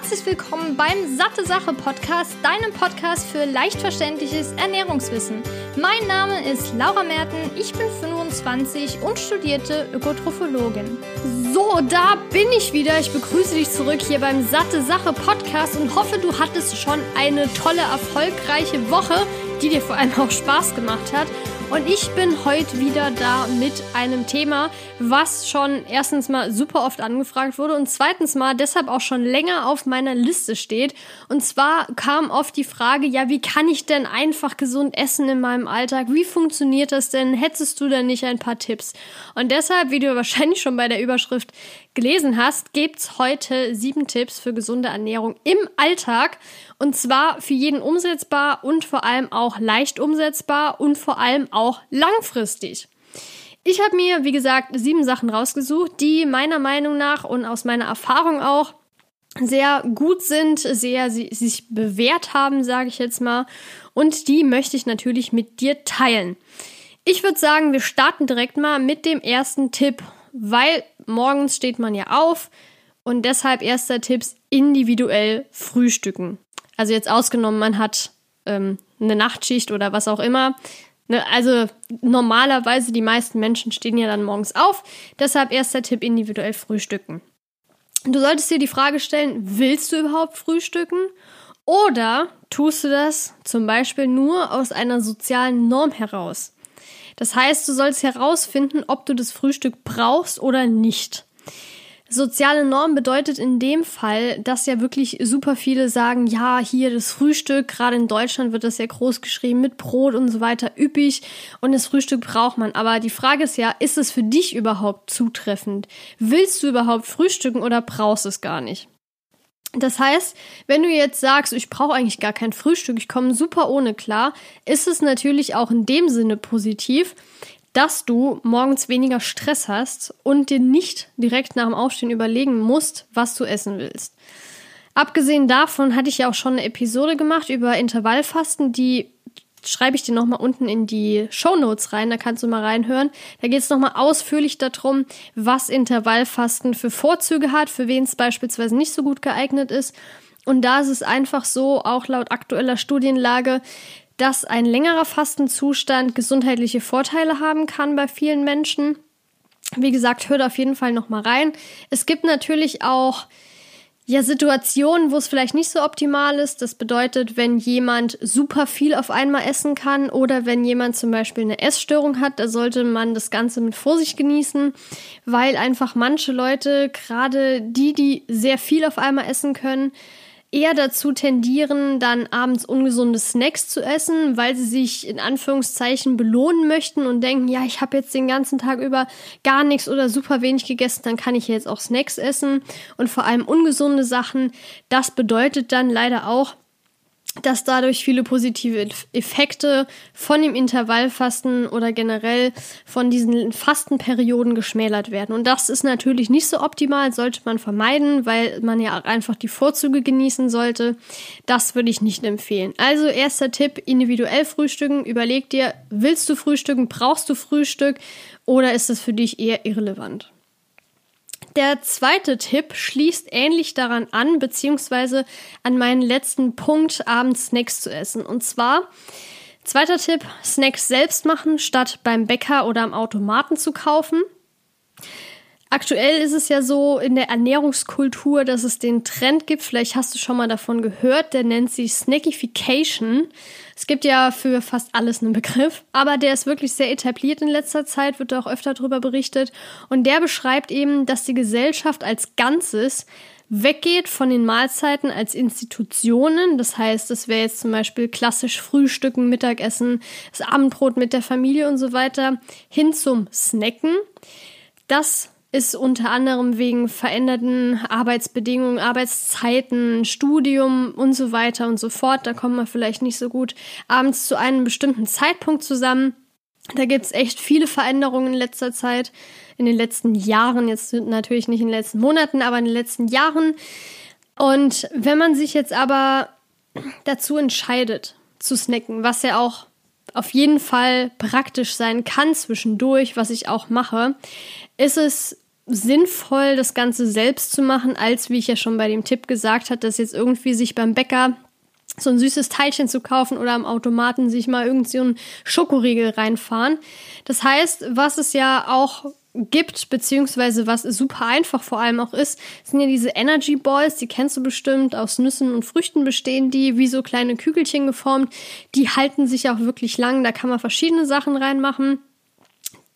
herzlich willkommen beim Satte Sache Podcast, deinem Podcast für leicht verständliches Ernährungswissen. Mein Name ist Laura Merten, ich bin 25 und studierte Ökotrophologin. So, da bin ich wieder. Ich begrüße dich zurück hier beim Satte Sache Podcast und hoffe, du hattest schon eine tolle, erfolgreiche Woche, die dir vor allem auch Spaß gemacht hat. Und ich bin heute wieder da mit einem Thema, was schon erstens mal super oft angefragt wurde und zweitens mal deshalb auch schon länger auf meiner Liste steht. Und zwar kam oft die Frage, ja, wie kann ich denn einfach gesund essen in meinem Alltag? Wie funktioniert das denn? Hättest du denn nicht ein paar Tipps? Und deshalb, wie du wahrscheinlich schon bei der Überschrift gelesen hast, gibt's heute sieben Tipps für gesunde Ernährung im Alltag. Und zwar für jeden umsetzbar und vor allem auch leicht umsetzbar und vor allem auch langfristig. Ich habe mir, wie gesagt, sieben Sachen rausgesucht, die meiner Meinung nach und aus meiner Erfahrung auch sehr gut sind, sehr sie, sich bewährt haben, sage ich jetzt mal. Und die möchte ich natürlich mit dir teilen. Ich würde sagen, wir starten direkt mal mit dem ersten Tipp, weil morgens steht man ja auf und deshalb erster Tipp, individuell frühstücken. Also jetzt ausgenommen, man hat ähm, eine Nachtschicht oder was auch immer. Ne, also normalerweise die meisten Menschen stehen ja dann morgens auf. Deshalb erster Tipp, individuell frühstücken. Du solltest dir die Frage stellen, willst du überhaupt frühstücken? Oder tust du das zum Beispiel nur aus einer sozialen Norm heraus? Das heißt, du sollst herausfinden, ob du das Frühstück brauchst oder nicht. Soziale Norm bedeutet in dem Fall, dass ja wirklich super viele sagen, ja, hier das Frühstück, gerade in Deutschland wird das ja groß geschrieben mit Brot und so weiter, üppig und das Frühstück braucht man. Aber die Frage ist ja, ist es für dich überhaupt zutreffend? Willst du überhaupt frühstücken oder brauchst es gar nicht? Das heißt, wenn du jetzt sagst, ich brauche eigentlich gar kein Frühstück, ich komme super ohne klar, ist es natürlich auch in dem Sinne positiv, dass du morgens weniger Stress hast und dir nicht direkt nach dem Aufstehen überlegen musst, was du essen willst. Abgesehen davon hatte ich ja auch schon eine Episode gemacht über Intervallfasten, die schreibe ich dir nochmal unten in die Show Notes rein, da kannst du mal reinhören. Da geht es nochmal ausführlich darum, was Intervallfasten für Vorzüge hat, für wen es beispielsweise nicht so gut geeignet ist. Und da ist es einfach so, auch laut aktueller Studienlage, dass ein längerer Fastenzustand gesundheitliche Vorteile haben kann bei vielen Menschen. Wie gesagt, hört auf jeden Fall noch mal rein. Es gibt natürlich auch ja Situationen, wo es vielleicht nicht so optimal ist. Das bedeutet, wenn jemand super viel auf einmal essen kann oder wenn jemand zum Beispiel eine Essstörung hat, da sollte man das Ganze mit Vorsicht genießen, weil einfach manche Leute, gerade die, die sehr viel auf einmal essen können, eher dazu tendieren, dann abends ungesunde Snacks zu essen, weil sie sich in Anführungszeichen belohnen möchten und denken, ja, ich habe jetzt den ganzen Tag über gar nichts oder super wenig gegessen, dann kann ich jetzt auch Snacks essen und vor allem ungesunde Sachen. Das bedeutet dann leider auch, dass dadurch viele positive Effekte von dem Intervallfasten oder generell von diesen Fastenperioden geschmälert werden. Und das ist natürlich nicht so optimal, sollte man vermeiden, weil man ja einfach die Vorzüge genießen sollte. Das würde ich nicht empfehlen. Also erster Tipp, individuell frühstücken. Überleg dir, willst du frühstücken, brauchst du Frühstück oder ist es für dich eher irrelevant? Der zweite Tipp schließt ähnlich daran an, beziehungsweise an meinen letzten Punkt, abends Snacks zu essen. Und zwar, zweiter Tipp, Snacks selbst machen, statt beim Bäcker oder am Automaten zu kaufen. Aktuell ist es ja so in der Ernährungskultur, dass es den Trend gibt, vielleicht hast du schon mal davon gehört, der nennt sich Snackification. Es gibt ja für fast alles einen Begriff, aber der ist wirklich sehr etabliert in letzter Zeit, wird auch öfter darüber berichtet. Und der beschreibt eben, dass die Gesellschaft als Ganzes weggeht von den Mahlzeiten als Institutionen. Das heißt, es wäre jetzt zum Beispiel klassisch Frühstücken, Mittagessen, das Abendbrot mit der Familie und so weiter, hin zum Snacken. Das ist unter anderem wegen veränderten Arbeitsbedingungen, Arbeitszeiten, Studium und so weiter und so fort. Da kommt man vielleicht nicht so gut abends zu einem bestimmten Zeitpunkt zusammen. Da gibt es echt viele Veränderungen in letzter Zeit, in den letzten Jahren, jetzt natürlich nicht in den letzten Monaten, aber in den letzten Jahren. Und wenn man sich jetzt aber dazu entscheidet, zu snacken, was ja auch auf jeden Fall praktisch sein kann zwischendurch, was ich auch mache, ist es sinnvoll, das Ganze selbst zu machen, als wie ich ja schon bei dem Tipp gesagt habe, dass jetzt irgendwie sich beim Bäcker so ein süßes Teilchen zu kaufen oder am Automaten sich mal irgend so einen Schokoriegel reinfahren. Das heißt, was es ja auch gibt, beziehungsweise was super einfach vor allem auch ist, sind ja diese Energy Balls, die kennst du bestimmt, aus Nüssen und Früchten bestehen die, wie so kleine Kügelchen geformt. Die halten sich auch wirklich lang, da kann man verschiedene Sachen reinmachen.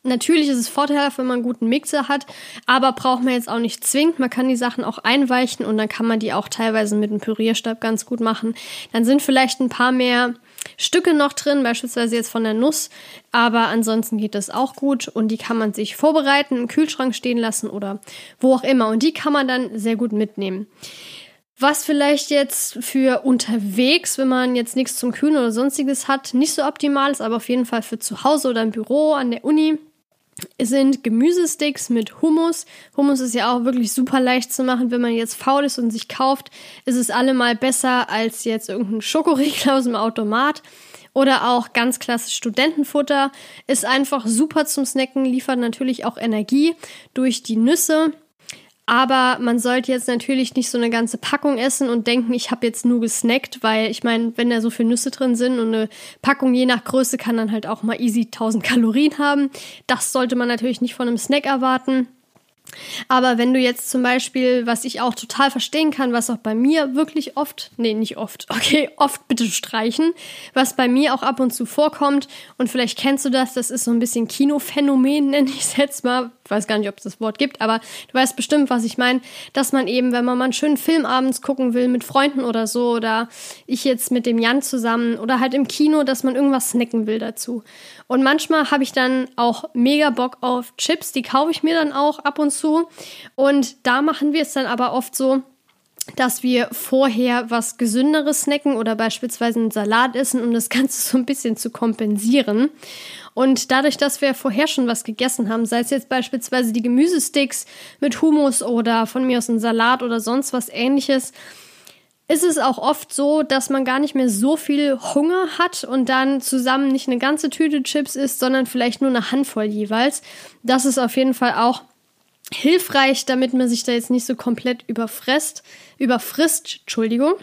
Natürlich ist es vorteilhaft, wenn man einen guten Mixer hat, aber braucht man jetzt auch nicht zwingend. Man kann die Sachen auch einweichen und dann kann man die auch teilweise mit einem Pürierstab ganz gut machen. Dann sind vielleicht ein paar mehr Stücke noch drin, beispielsweise jetzt von der Nuss, aber ansonsten geht das auch gut und die kann man sich vorbereiten, im Kühlschrank stehen lassen oder wo auch immer und die kann man dann sehr gut mitnehmen. Was vielleicht jetzt für unterwegs, wenn man jetzt nichts zum Kühlen oder sonstiges hat, nicht so optimal ist, aber auf jeden Fall für zu Hause oder im Büro, an der Uni, sind Gemüsesticks mit Hummus. Hummus ist ja auch wirklich super leicht zu machen. Wenn man jetzt faul ist und sich kauft, ist es allemal besser als jetzt irgendein Schokoriegel aus dem Automat. Oder auch ganz klassisch Studentenfutter. Ist einfach super zum Snacken, liefert natürlich auch Energie durch die Nüsse. Aber man sollte jetzt natürlich nicht so eine ganze Packung essen und denken, ich habe jetzt nur gesnackt, weil ich meine, wenn da so viele Nüsse drin sind und eine Packung je nach Größe kann dann halt auch mal easy 1000 Kalorien haben. Das sollte man natürlich nicht von einem Snack erwarten. Aber wenn du jetzt zum Beispiel, was ich auch total verstehen kann, was auch bei mir wirklich oft, nee, nicht oft, okay, oft bitte streichen, was bei mir auch ab und zu vorkommt und vielleicht kennst du das, das ist so ein bisschen Kinophänomen, nenne ich es jetzt mal, ich weiß gar nicht, ob es das Wort gibt, aber du weißt bestimmt, was ich meine, dass man eben, wenn man mal einen schönen Film abends gucken will mit Freunden oder so oder ich jetzt mit dem Jan zusammen oder halt im Kino, dass man irgendwas snacken will dazu. Und manchmal habe ich dann auch mega Bock auf Chips, die kaufe ich mir dann auch ab und zu. Und da machen wir es dann aber oft so, dass wir vorher was Gesünderes snacken oder beispielsweise einen Salat essen, um das Ganze so ein bisschen zu kompensieren. Und dadurch, dass wir vorher schon was gegessen haben, sei es jetzt beispielsweise die Gemüsesticks mit Hummus oder von mir aus ein Salat oder sonst was ähnliches, ist es auch oft so, dass man gar nicht mehr so viel Hunger hat und dann zusammen nicht eine ganze Tüte Chips isst, sondern vielleicht nur eine Handvoll jeweils. Das ist auf jeden Fall auch hilfreich, damit man sich da jetzt nicht so komplett überfrisst, überfrisst, Entschuldigung.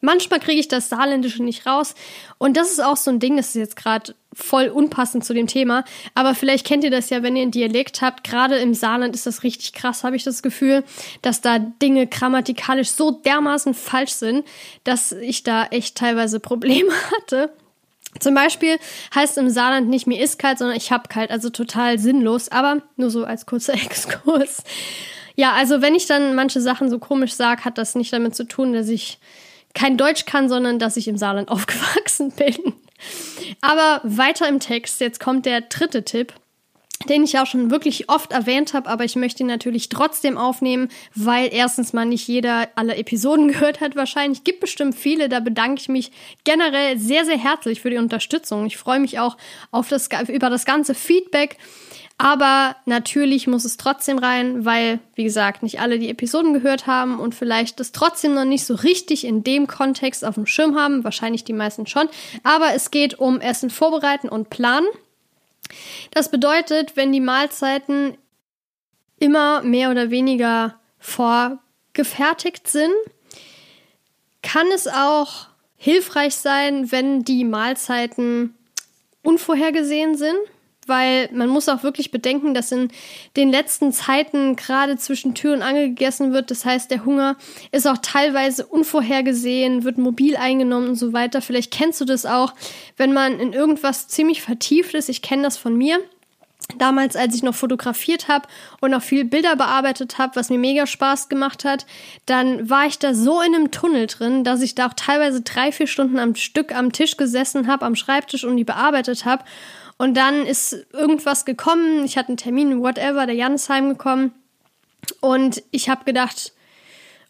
Manchmal kriege ich das Saarländische nicht raus. Und das ist auch so ein Ding, das ist jetzt gerade voll unpassend zu dem Thema. Aber vielleicht kennt ihr das ja, wenn ihr einen Dialekt habt. Gerade im Saarland ist das richtig krass, habe ich das Gefühl, dass da Dinge grammatikalisch so dermaßen falsch sind, dass ich da echt teilweise Probleme hatte. Zum Beispiel heißt im Saarland nicht mir ist kalt, sondern ich hab kalt, also total sinnlos, aber nur so als kurzer Exkurs. Ja, also wenn ich dann manche Sachen so komisch sage, hat das nicht damit zu tun, dass ich kein Deutsch kann, sondern dass ich im Saarland aufgewachsen bin. Aber weiter im Text, jetzt kommt der dritte Tipp, den ich auch schon wirklich oft erwähnt habe, aber ich möchte ihn natürlich trotzdem aufnehmen, weil erstens mal nicht jeder alle Episoden gehört hat. Wahrscheinlich gibt bestimmt viele, da bedanke ich mich generell sehr, sehr herzlich für die Unterstützung. Ich freue mich auch auf das, über das ganze Feedback. Aber natürlich muss es trotzdem rein, weil, wie gesagt, nicht alle die Episoden gehört haben und vielleicht das trotzdem noch nicht so richtig in dem Kontext auf dem Schirm haben. Wahrscheinlich die meisten schon. Aber es geht um Essen vorbereiten und planen. Das bedeutet, wenn die Mahlzeiten immer mehr oder weniger vorgefertigt sind, kann es auch hilfreich sein, wenn die Mahlzeiten unvorhergesehen sind weil man muss auch wirklich bedenken, dass in den letzten Zeiten gerade zwischen Tür und Angel gegessen wird. Das heißt, der Hunger ist auch teilweise unvorhergesehen, wird mobil eingenommen und so weiter. Vielleicht kennst du das auch, wenn man in irgendwas ziemlich vertieft ist. Ich kenne das von mir. Damals, als ich noch fotografiert habe und noch viel Bilder bearbeitet habe, was mir mega Spaß gemacht hat, dann war ich da so in einem Tunnel drin, dass ich da auch teilweise drei, vier Stunden am Stück am Tisch gesessen habe, am Schreibtisch und die bearbeitet habe. Und dann ist irgendwas gekommen. Ich hatte einen Termin, whatever, der Jan ist heimgekommen. Und ich habe gedacht,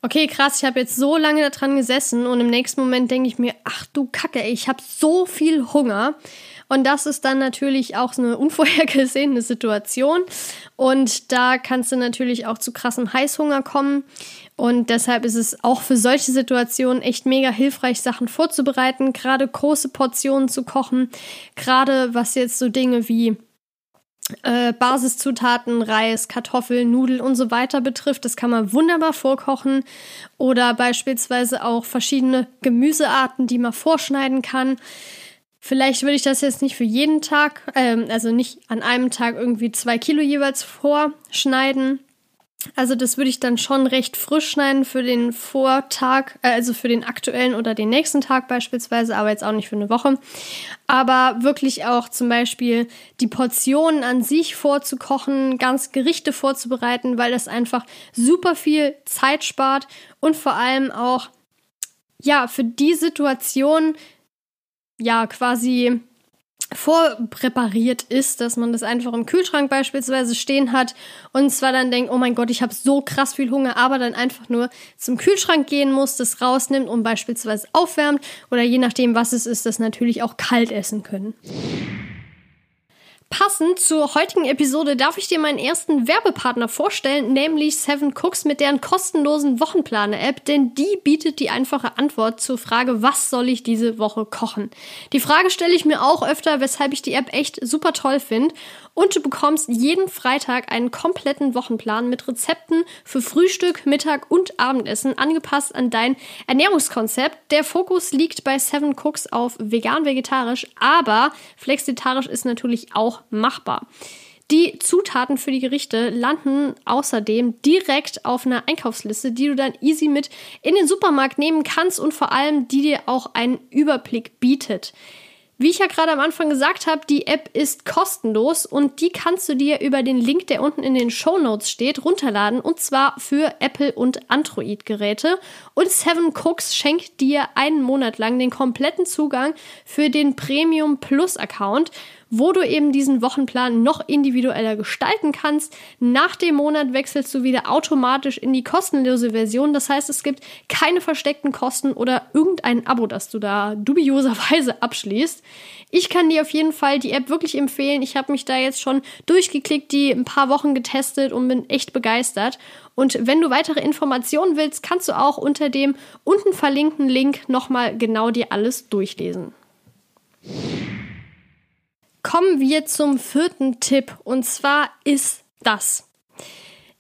okay, krass, ich habe jetzt so lange daran gesessen und im nächsten Moment denke ich mir, ach du Kacke, ich habe so viel Hunger. Und das ist dann natürlich auch eine unvorhergesehene Situation. Und da kannst du natürlich auch zu krassem Heißhunger kommen. Und deshalb ist es auch für solche Situationen echt mega hilfreich, Sachen vorzubereiten, gerade große Portionen zu kochen, gerade was jetzt so Dinge wie äh, Basiszutaten, Reis, Kartoffeln, Nudeln und so weiter betrifft. Das kann man wunderbar vorkochen oder beispielsweise auch verschiedene Gemüsearten, die man vorschneiden kann. Vielleicht würde ich das jetzt nicht für jeden Tag, ähm, also nicht an einem Tag irgendwie zwei Kilo jeweils vorschneiden. Also das würde ich dann schon recht frisch schneiden für den Vortag, äh, also für den aktuellen oder den nächsten Tag beispielsweise, aber jetzt auch nicht für eine Woche. Aber wirklich auch zum Beispiel die Portionen an sich vorzukochen, ganz Gerichte vorzubereiten, weil das einfach super viel Zeit spart und vor allem auch ja für die Situation ja quasi vorpräpariert ist, dass man das einfach im Kühlschrank beispielsweise stehen hat und zwar dann denkt, oh mein Gott, ich habe so krass viel Hunger, aber dann einfach nur zum Kühlschrank gehen muss, das rausnimmt und beispielsweise aufwärmt oder je nachdem, was es ist, das natürlich auch kalt essen können. Passend zur heutigen Episode darf ich dir meinen ersten Werbepartner vorstellen, nämlich Seven Cooks mit deren kostenlosen Wochenplaner-App, denn die bietet die einfache Antwort zur Frage, was soll ich diese Woche kochen? Die Frage stelle ich mir auch öfter, weshalb ich die App echt super toll finde und du bekommst jeden Freitag einen kompletten Wochenplan mit Rezepten für Frühstück, Mittag und Abendessen angepasst an dein Ernährungskonzept. Der Fokus liegt bei Seven Cooks auf vegan-vegetarisch, aber flexitarisch ist natürlich auch machbar. Die Zutaten für die Gerichte landen außerdem direkt auf einer Einkaufsliste, die du dann easy mit in den Supermarkt nehmen kannst und vor allem die dir auch einen Überblick bietet. Wie ich ja gerade am Anfang gesagt habe, die App ist kostenlos und die kannst du dir über den Link, der unten in den Show Notes steht, runterladen und zwar für Apple und Android Geräte. Und Seven Cooks schenkt dir einen Monat lang den kompletten Zugang für den Premium Plus Account wo du eben diesen Wochenplan noch individueller gestalten kannst. Nach dem Monat wechselst du wieder automatisch in die kostenlose Version. Das heißt, es gibt keine versteckten Kosten oder irgendein Abo, das du da dubioserweise abschließt. Ich kann dir auf jeden Fall die App wirklich empfehlen. Ich habe mich da jetzt schon durchgeklickt, die ein paar Wochen getestet und bin echt begeistert. Und wenn du weitere Informationen willst, kannst du auch unter dem unten verlinkten Link nochmal genau dir alles durchlesen. Kommen wir zum vierten Tipp und zwar ist das.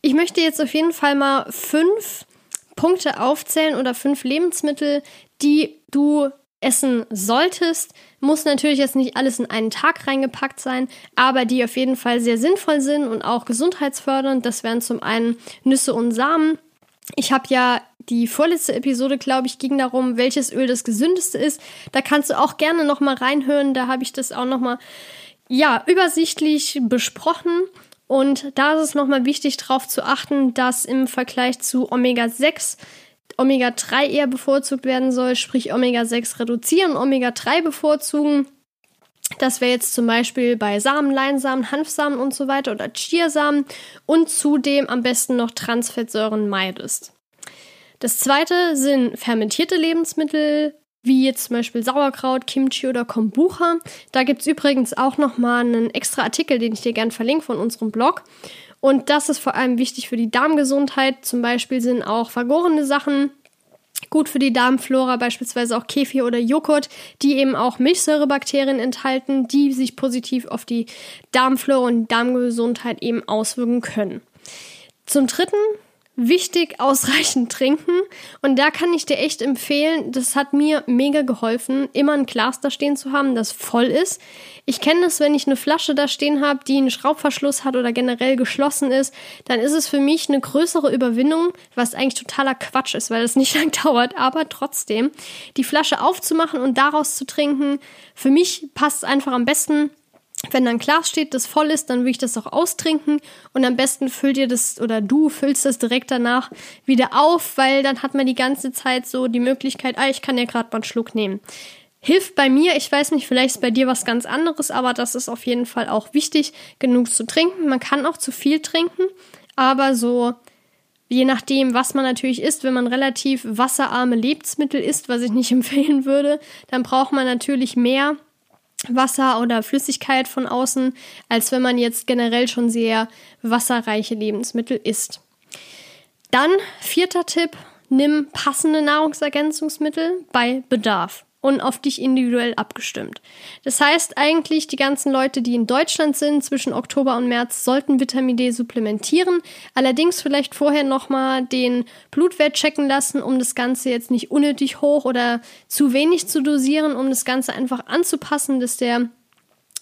Ich möchte jetzt auf jeden Fall mal fünf Punkte aufzählen oder fünf Lebensmittel, die du essen solltest. Muss natürlich jetzt nicht alles in einen Tag reingepackt sein, aber die auf jeden Fall sehr sinnvoll sind und auch gesundheitsfördernd. Das wären zum einen Nüsse und Samen. Ich habe ja die vorletzte Episode, glaube ich, ging darum, welches Öl das gesündeste ist. Da kannst du auch gerne noch mal reinhören. Da habe ich das auch noch mal ja, übersichtlich besprochen. Und da ist es nochmal wichtig, darauf zu achten, dass im Vergleich zu Omega-6 Omega-3 eher bevorzugt werden soll, sprich Omega-6 reduzieren, Omega-3 bevorzugen. Das wäre jetzt zum Beispiel bei Samen, Leinsamen, Hanfsamen und so weiter oder Chiasamen und zudem am besten noch Transfettsäuren meidest. Das zweite sind fermentierte Lebensmittel, wie jetzt zum Beispiel Sauerkraut, Kimchi oder Kombucha. Da gibt es übrigens auch nochmal einen extra Artikel, den ich dir gerne verlinke von unserem Blog. Und das ist vor allem wichtig für die Darmgesundheit. Zum Beispiel sind auch vergorene Sachen gut für die Darmflora, beispielsweise auch Kefir oder Joghurt, die eben auch Milchsäurebakterien enthalten, die sich positiv auf die Darmflora und Darmgesundheit eben auswirken können. Zum dritten wichtig ausreichend trinken. Und da kann ich dir echt empfehlen, das hat mir mega geholfen, immer ein Glas da stehen zu haben, das voll ist. Ich kenne das, wenn ich eine Flasche da stehen habe, die einen Schraubverschluss hat oder generell geschlossen ist, dann ist es für mich eine größere Überwindung, was eigentlich totaler Quatsch ist, weil es nicht lang dauert, aber trotzdem, die Flasche aufzumachen und daraus zu trinken, für mich passt es einfach am besten wenn dann Glas steht, das voll ist, dann will ich das auch austrinken und am besten füllt ihr das oder du füllst das direkt danach wieder auf, weil dann hat man die ganze Zeit so die Möglichkeit, ah, ich kann ja gerade mal einen Schluck nehmen. Hilft bei mir, ich weiß nicht, vielleicht ist bei dir was ganz anderes, aber das ist auf jeden Fall auch wichtig, genug zu trinken. Man kann auch zu viel trinken, aber so je nachdem, was man natürlich isst, wenn man relativ wasserarme Lebensmittel isst, was ich nicht empfehlen würde, dann braucht man natürlich mehr Wasser oder Flüssigkeit von außen, als wenn man jetzt generell schon sehr wasserreiche Lebensmittel isst. Dann vierter Tipp, nimm passende Nahrungsergänzungsmittel bei Bedarf. Und auf dich individuell abgestimmt. Das heißt eigentlich, die ganzen Leute, die in Deutschland sind, zwischen Oktober und März, sollten Vitamin D supplementieren. Allerdings vielleicht vorher nochmal den Blutwert checken lassen, um das Ganze jetzt nicht unnötig hoch oder zu wenig zu dosieren, um das Ganze einfach anzupassen, dass der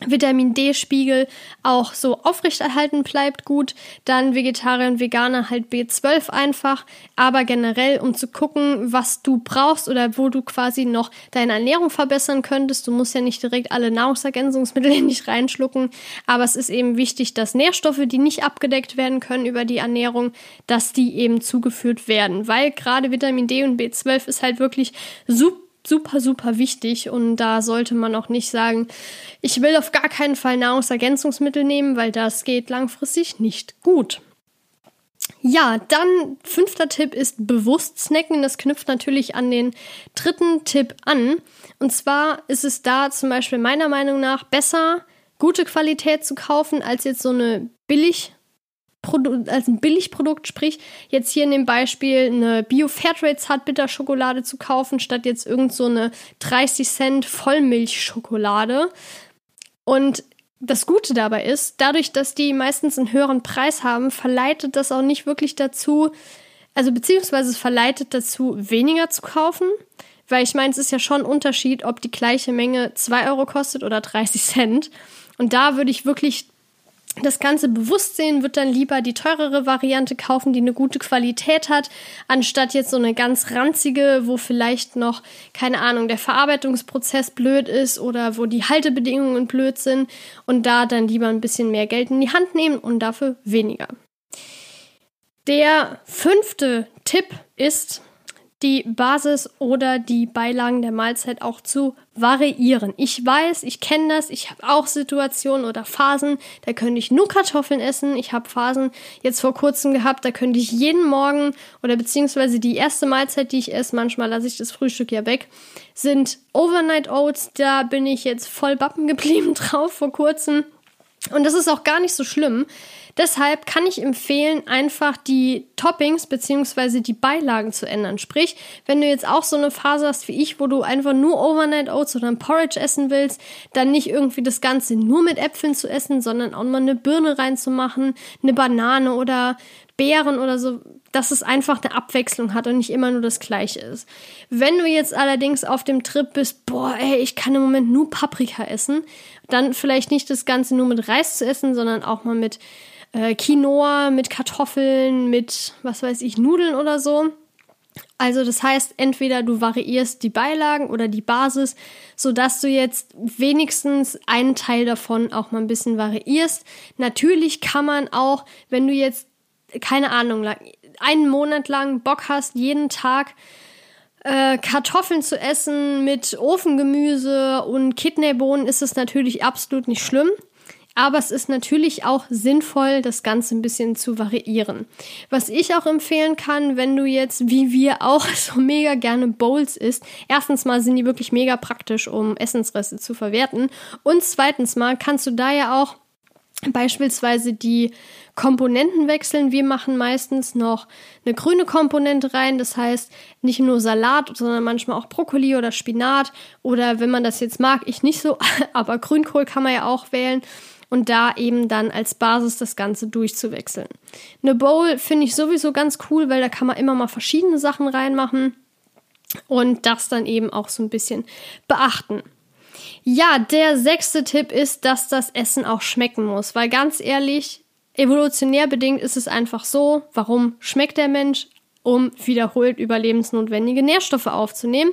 Vitamin D-Spiegel auch so aufrechterhalten bleibt gut. Dann Vegetarier und Veganer halt B12 einfach. Aber generell, um zu gucken, was du brauchst oder wo du quasi noch deine Ernährung verbessern könntest. Du musst ja nicht direkt alle Nahrungsergänzungsmittel in dich reinschlucken. Aber es ist eben wichtig, dass Nährstoffe, die nicht abgedeckt werden können über die Ernährung, dass die eben zugeführt werden. Weil gerade Vitamin D und B12 ist halt wirklich super super, super wichtig und da sollte man auch nicht sagen, ich will auf gar keinen Fall Nahrungsergänzungsmittel nehmen, weil das geht langfristig nicht gut. Ja, dann fünfter Tipp ist bewusst snacken. Das knüpft natürlich an den dritten Tipp an. Und zwar ist es da zum Beispiel meiner Meinung nach besser, gute Qualität zu kaufen, als jetzt so eine billig Produkt, als ein Billigprodukt, sprich jetzt hier in dem Beispiel eine Bio Fairtrade Zartbitterschokolade zu kaufen, statt jetzt irgend so eine 30 Cent Vollmilchschokolade. Und das Gute dabei ist, dadurch, dass die meistens einen höheren Preis haben, verleitet das auch nicht wirklich dazu, also beziehungsweise es verleitet dazu, weniger zu kaufen. Weil ich meine, es ist ja schon ein Unterschied, ob die gleiche Menge 2 Euro kostet oder 30 Cent. Und da würde ich wirklich das ganze Bewusstsein wird dann lieber die teurere Variante kaufen, die eine gute Qualität hat, anstatt jetzt so eine ganz ranzige, wo vielleicht noch, keine Ahnung, der Verarbeitungsprozess blöd ist oder wo die Haltebedingungen blöd sind und da dann lieber ein bisschen mehr Geld in die Hand nehmen und dafür weniger. Der fünfte Tipp ist, die Basis oder die Beilagen der Mahlzeit auch zu variieren. Ich weiß, ich kenne das, ich habe auch Situationen oder Phasen, da könnte ich nur Kartoffeln essen. Ich habe Phasen jetzt vor kurzem gehabt, da könnte ich jeden Morgen oder beziehungsweise die erste Mahlzeit, die ich esse, manchmal lasse ich das Frühstück ja weg, sind Overnight Oats. Da bin ich jetzt voll bappen geblieben drauf vor kurzem. Und das ist auch gar nicht so schlimm. Deshalb kann ich empfehlen, einfach die Toppings bzw. die Beilagen zu ändern. Sprich, wenn du jetzt auch so eine Phase hast wie ich, wo du einfach nur Overnight Oats oder ein Porridge essen willst, dann nicht irgendwie das Ganze nur mit Äpfeln zu essen, sondern auch mal eine Birne reinzumachen, eine Banane oder Beeren oder so, dass es einfach eine Abwechslung hat und nicht immer nur das Gleiche ist. Wenn du jetzt allerdings auf dem Trip bist, boah, ey, ich kann im Moment nur Paprika essen, dann vielleicht nicht das Ganze nur mit Reis zu essen, sondern auch mal mit äh, Quinoa, mit Kartoffeln, mit, was weiß ich, Nudeln oder so. Also das heißt, entweder du variierst die Beilagen oder die Basis, sodass du jetzt wenigstens einen Teil davon auch mal ein bisschen variierst. Natürlich kann man auch, wenn du jetzt, keine Ahnung, einen Monat lang Bock hast, jeden Tag äh, Kartoffeln zu essen mit Ofengemüse und Kidneybohnen, ist es natürlich absolut nicht schlimm. Aber es ist natürlich auch sinnvoll, das Ganze ein bisschen zu variieren. Was ich auch empfehlen kann, wenn du jetzt, wie wir auch, so mega gerne Bowls isst. Erstens mal sind die wirklich mega praktisch, um Essensreste zu verwerten. Und zweitens mal kannst du da ja auch beispielsweise die Komponenten wechseln. Wir machen meistens noch eine grüne Komponente rein, das heißt nicht nur Salat, sondern manchmal auch Brokkoli oder Spinat oder wenn man das jetzt mag, ich nicht so, aber Grünkohl kann man ja auch wählen und da eben dann als Basis das Ganze durchzuwechseln. Eine Bowl finde ich sowieso ganz cool, weil da kann man immer mal verschiedene Sachen reinmachen und das dann eben auch so ein bisschen beachten. Ja, der sechste Tipp ist, dass das Essen auch schmecken muss, weil ganz ehrlich, evolutionär bedingt ist es einfach so, warum schmeckt der Mensch? Um wiederholt überlebensnotwendige Nährstoffe aufzunehmen.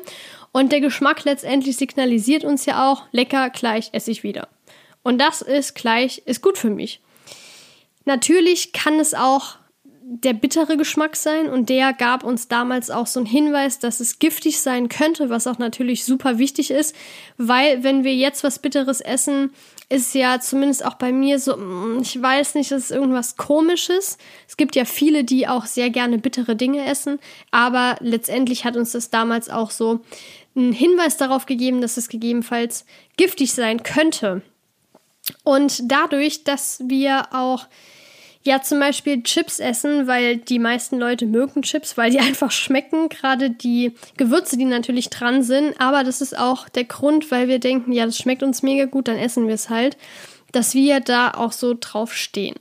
Und der Geschmack letztendlich signalisiert uns ja auch, lecker, gleich esse ich wieder. Und das ist gleich, ist gut für mich. Natürlich kann es auch der bittere Geschmack sein und der gab uns damals auch so einen Hinweis, dass es giftig sein könnte, was auch natürlich super wichtig ist, weil wenn wir jetzt was bitteres essen, ist ja zumindest auch bei mir so, mm, ich weiß nicht, das ist irgendwas komisches. Es gibt ja viele, die auch sehr gerne bittere Dinge essen, aber letztendlich hat uns das damals auch so einen Hinweis darauf gegeben, dass es gegebenenfalls giftig sein könnte. Und dadurch, dass wir auch Ja, zum Beispiel Chips essen, weil die meisten Leute mögen Chips, weil die einfach schmecken. Gerade die Gewürze, die natürlich dran sind. Aber das ist auch der Grund, weil wir denken, ja, das schmeckt uns mega gut, dann essen wir es halt, dass wir da auch so drauf stehen.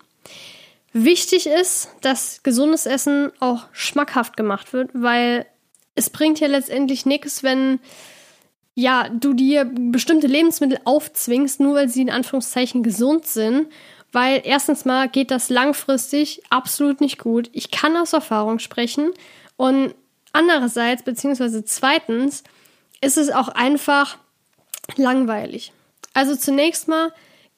Wichtig ist, dass gesundes Essen auch schmackhaft gemacht wird, weil es bringt ja letztendlich nichts, wenn ja, du dir bestimmte Lebensmittel aufzwingst, nur weil sie in Anführungszeichen gesund sind weil erstens mal geht das langfristig absolut nicht gut. Ich kann aus Erfahrung sprechen und andererseits, beziehungsweise zweitens, ist es auch einfach langweilig. Also zunächst mal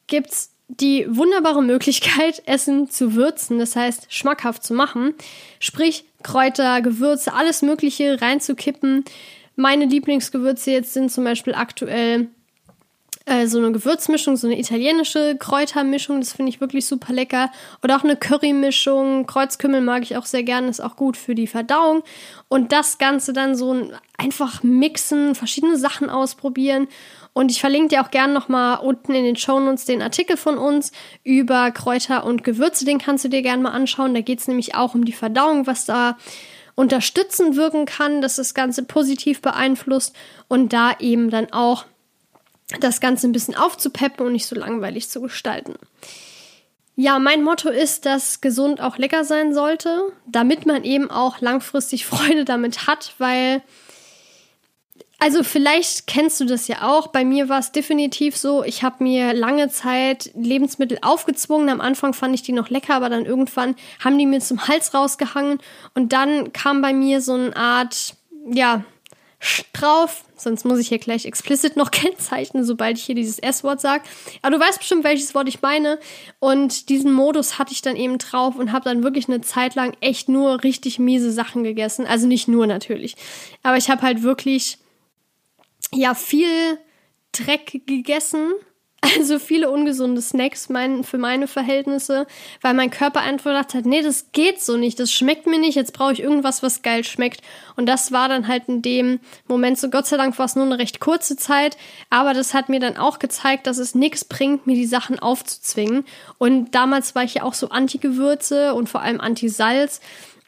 gibt es die wunderbare Möglichkeit, Essen zu würzen, das heißt schmackhaft zu machen, sprich Kräuter, Gewürze, alles Mögliche reinzukippen. Meine Lieblingsgewürze jetzt sind zum Beispiel aktuell äh, so eine Gewürzmischung, so eine italienische Kräutermischung, das finde ich wirklich super lecker. Oder auch eine Currymischung, Kreuzkümmel mag ich auch sehr gerne, ist auch gut für die Verdauung. Und das Ganze dann so einfach mixen, verschiedene Sachen ausprobieren. Und ich verlinke dir auch gerne nochmal unten in den Shownotes den Artikel von uns über Kräuter und Gewürze. Den kannst du dir gerne mal anschauen. Da geht es nämlich auch um die Verdauung, was da unterstützend wirken kann, dass das Ganze positiv beeinflusst und da eben dann auch das Ganze ein bisschen aufzupeppen und nicht so langweilig zu gestalten. Ja, mein Motto ist, dass gesund auch lecker sein sollte, damit man eben auch langfristig Freude damit hat, weil, also vielleicht kennst du das ja auch, bei mir war es definitiv so, ich habe mir lange Zeit Lebensmittel aufgezwungen, am Anfang fand ich die noch lecker, aber dann irgendwann haben die mir zum Hals rausgehangen. Und dann kam bei mir so eine Art, ja, drauf, sonst muss ich hier gleich explicit noch kennzeichnen, sobald ich hier dieses S-Wort sage. Aber du weißt bestimmt, welches Wort ich meine. Und diesen Modus hatte ich dann eben drauf und habe dann wirklich eine Zeit lang echt nur richtig miese Sachen gegessen. Also nicht nur natürlich. Aber ich habe halt wirklich, ja, viel Dreck gegessen also viele ungesunde Snacks mein, für meine Verhältnisse, weil mein Körper einfach gedacht hat, nee, das geht so nicht, das schmeckt mir nicht, jetzt brauche ich irgendwas, was geil schmeckt. Und das war dann halt in dem Moment so, Gott sei Dank war es nur eine recht kurze Zeit, aber das hat mir dann auch gezeigt, dass es nichts bringt, mir die Sachen aufzuzwingen. Und damals war ich ja auch so Anti-Gewürze und vor allem Anti-Salz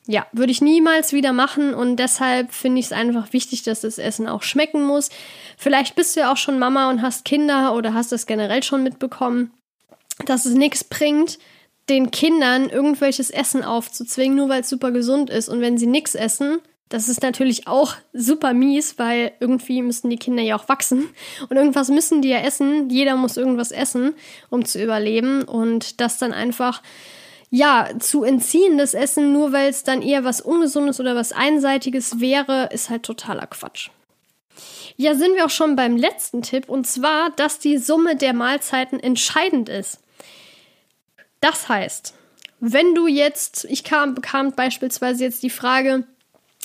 ja, würde ich niemals wieder machen und deshalb finde ich es einfach wichtig, dass das Essen auch schmecken muss. Vielleicht bist du ja auch schon Mama und hast Kinder oder hast das generell schon mitbekommen, dass es nichts bringt, den Kindern irgendwelches Essen aufzuzwingen, nur weil es super gesund ist. Und wenn sie nichts essen, das ist natürlich auch super mies, weil irgendwie müssen die Kinder ja auch wachsen und irgendwas müssen die ja essen. Jeder muss irgendwas essen, um zu überleben und das dann einfach ja, zu entziehen, das Essen, nur weil es dann eher was Ungesundes oder was Einseitiges wäre, ist halt totaler Quatsch. Ja, sind wir auch schon beim letzten Tipp, und zwar, dass die Summe der Mahlzeiten entscheidend ist. Das heißt, wenn du jetzt, ich kam, bekam beispielsweise jetzt die Frage,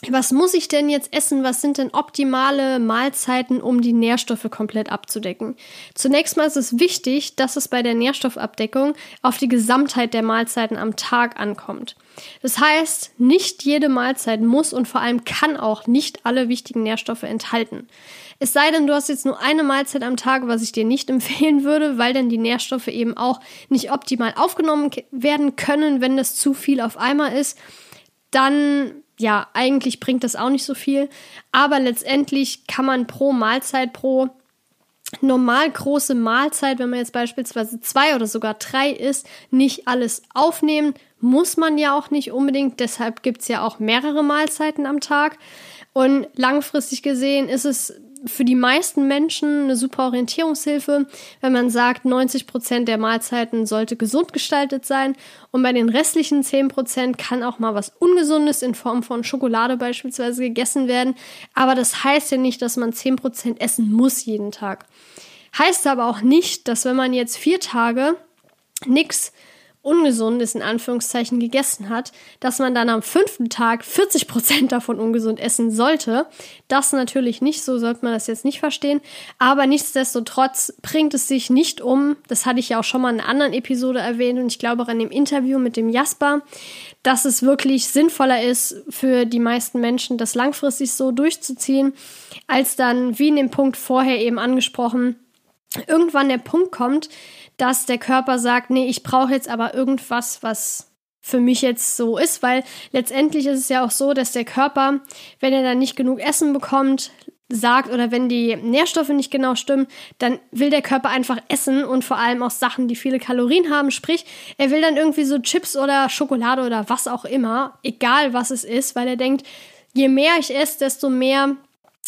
was muss ich denn jetzt essen? Was sind denn optimale Mahlzeiten, um die Nährstoffe komplett abzudecken? Zunächst mal ist es wichtig, dass es bei der Nährstoffabdeckung auf die Gesamtheit der Mahlzeiten am Tag ankommt. Das heißt, nicht jede Mahlzeit muss und vor allem kann auch nicht alle wichtigen Nährstoffe enthalten. Es sei denn, du hast jetzt nur eine Mahlzeit am Tag, was ich dir nicht empfehlen würde, weil dann die Nährstoffe eben auch nicht optimal aufgenommen werden können, wenn das zu viel auf einmal ist. Dann ja, eigentlich bringt das auch nicht so viel. Aber letztendlich kann man pro Mahlzeit, pro normal große Mahlzeit, wenn man jetzt beispielsweise zwei oder sogar drei isst, nicht alles aufnehmen. Muss man ja auch nicht unbedingt. Deshalb gibt es ja auch mehrere Mahlzeiten am Tag. Und langfristig gesehen ist es für die meisten Menschen eine super Orientierungshilfe, wenn man sagt, 90 Prozent der Mahlzeiten sollte gesund gestaltet sein und bei den restlichen 10 Prozent kann auch mal was Ungesundes in Form von Schokolade beispielsweise gegessen werden. Aber das heißt ja nicht, dass man 10 Prozent essen muss jeden Tag. Heißt aber auch nicht, dass wenn man jetzt vier Tage nichts Ungesundes in Anführungszeichen gegessen hat, dass man dann am fünften Tag 40 Prozent davon ungesund essen sollte. Das natürlich nicht, so sollte man das jetzt nicht verstehen. Aber nichtsdestotrotz bringt es sich nicht um, das hatte ich ja auch schon mal in einer anderen Episode erwähnt und ich glaube auch in dem Interview mit dem Jasper, dass es wirklich sinnvoller ist für die meisten Menschen, das langfristig so durchzuziehen, als dann, wie in dem Punkt vorher eben angesprochen, irgendwann der Punkt kommt, dass der Körper sagt, nee, ich brauche jetzt aber irgendwas, was für mich jetzt so ist, weil letztendlich ist es ja auch so, dass der Körper, wenn er dann nicht genug Essen bekommt, sagt oder wenn die Nährstoffe nicht genau stimmen, dann will der Körper einfach essen und vor allem auch Sachen, die viele Kalorien haben. Sprich, er will dann irgendwie so Chips oder Schokolade oder was auch immer, egal was es ist, weil er denkt, je mehr ich esse, desto mehr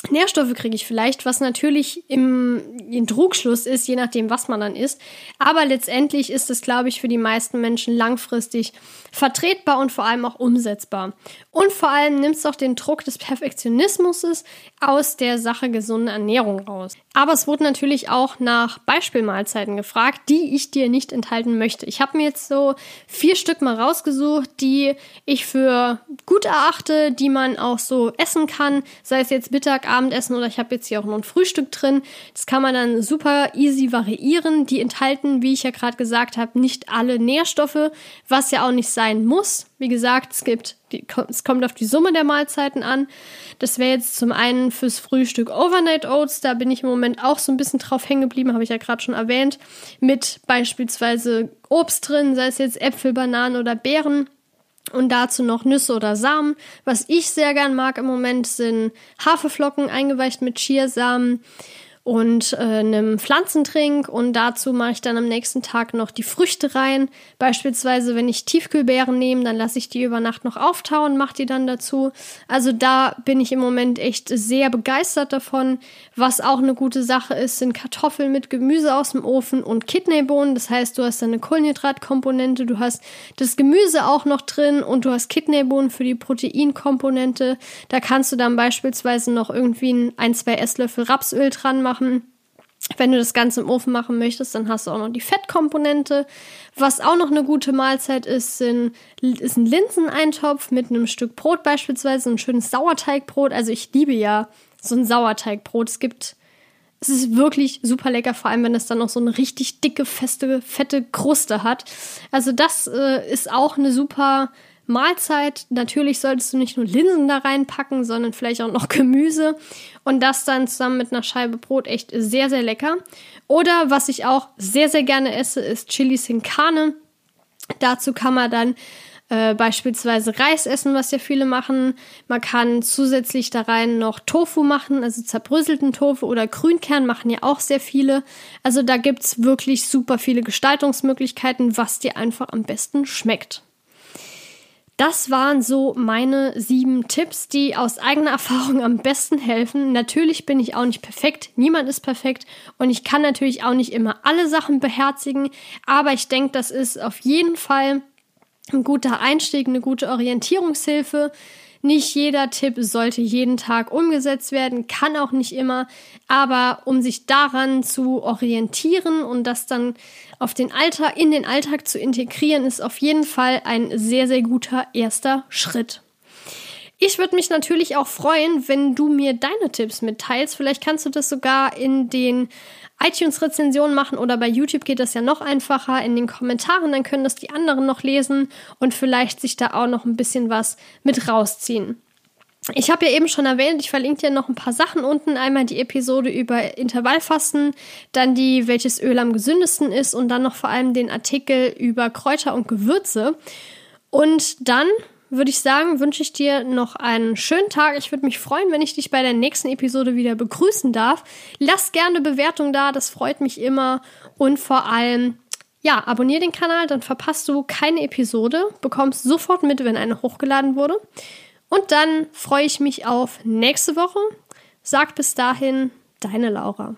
Nährstoffe kriege ich vielleicht, was natürlich im, im Trugschluss ist, je nachdem, was man dann isst. Aber letztendlich ist es, glaube ich, für die meisten Menschen langfristig vertretbar und vor allem auch umsetzbar. Und vor allem nimmt es auch den Druck des Perfektionismus aus der Sache gesunde Ernährung raus. Aber es wurde natürlich auch nach Beispielmahlzeiten gefragt, die ich dir nicht enthalten möchte. Ich habe mir jetzt so vier Stück mal rausgesucht, die ich für gut erachte, die man auch so essen kann, sei es jetzt Mittag, Abendessen oder ich habe jetzt hier auch noch ein Frühstück drin. Das kann man dann super easy variieren. Die enthalten, wie ich ja gerade gesagt habe, nicht alle Nährstoffe, was ja auch nicht sein muss. Wie gesagt, es gibt, die, es kommt auf die Summe der Mahlzeiten an. Das wäre jetzt zum einen fürs Frühstück Overnight Oats. Da bin ich im Moment auch so ein bisschen drauf hängen geblieben, habe ich ja gerade schon erwähnt. Mit beispielsweise Obst drin, sei es jetzt Äpfel, Bananen oder Beeren. Und dazu noch Nüsse oder Samen. Was ich sehr gern mag im Moment sind Haferflocken eingeweicht mit Chiasamen und äh, einem Pflanzentrink und dazu mache ich dann am nächsten Tag noch die Früchte rein. Beispielsweise, wenn ich Tiefkühlbeeren nehme, dann lasse ich die über Nacht noch auftauen, mache die dann dazu. Also da bin ich im Moment echt sehr begeistert davon. Was auch eine gute Sache ist, sind Kartoffeln mit Gemüse aus dem Ofen und Kidneybohnen. Das heißt, du hast dann eine Kohlenhydratkomponente, du hast das Gemüse auch noch drin und du hast Kidneybohnen für die Proteinkomponente. Da kannst du dann beispielsweise noch irgendwie ein, zwei Esslöffel Rapsöl dran machen machen. Wenn du das Ganze im Ofen machen möchtest, dann hast du auch noch die Fettkomponente. Was auch noch eine gute Mahlzeit ist, sind, ist ein Linseneintopf mit einem Stück Brot beispielsweise, ein schönes Sauerteigbrot. Also ich liebe ja so ein Sauerteigbrot. Es gibt, es ist wirklich super lecker, vor allem wenn es dann noch so eine richtig dicke, feste, fette Kruste hat. Also das äh, ist auch eine super Mahlzeit. Natürlich solltest du nicht nur Linsen da reinpacken, sondern vielleicht auch noch Gemüse und das dann zusammen mit einer Scheibe Brot echt sehr, sehr lecker. Oder was ich auch sehr, sehr gerne esse, ist Chili sin Carne. Dazu kann man dann äh, beispielsweise Reis essen, was ja viele machen. Man kann zusätzlich da rein noch Tofu machen, also zerbröselten Tofu oder Grünkern machen ja auch sehr viele. Also da gibt es wirklich super viele Gestaltungsmöglichkeiten, was dir einfach am besten schmeckt. Das waren so meine sieben Tipps, die aus eigener Erfahrung am besten helfen. Natürlich bin ich auch nicht perfekt, niemand ist perfekt und ich kann natürlich auch nicht immer alle Sachen beherzigen, aber ich denke, das ist auf jeden Fall ein guter Einstieg, eine gute Orientierungshilfe. Nicht jeder Tipp sollte jeden Tag umgesetzt werden, kann auch nicht immer, aber um sich daran zu orientieren und das dann auf den Alltag, in den Alltag zu integrieren, ist auf jeden Fall ein sehr, sehr guter erster Schritt. Ich würde mich natürlich auch freuen, wenn du mir deine Tipps mitteilst. Vielleicht kannst du das sogar in den iTunes-Rezensionen machen oder bei YouTube geht das ja noch einfacher in den Kommentaren, dann können das die anderen noch lesen und vielleicht sich da auch noch ein bisschen was mit rausziehen. Ich habe ja eben schon erwähnt, ich verlinke dir noch ein paar Sachen unten. Einmal die Episode über Intervallfasten, dann die, welches Öl am gesündesten ist und dann noch vor allem den Artikel über Kräuter und Gewürze. Und dann würde ich sagen, wünsche ich dir noch einen schönen Tag. Ich würde mich freuen, wenn ich dich bei der nächsten Episode wieder begrüßen darf. Lass gerne Bewertung da, das freut mich immer. Und vor allem, ja, abonniere den Kanal, dann verpasst du keine Episode, bekommst sofort mit, wenn eine hochgeladen wurde. Und dann freue ich mich auf nächste Woche. Sag bis dahin, deine Laura.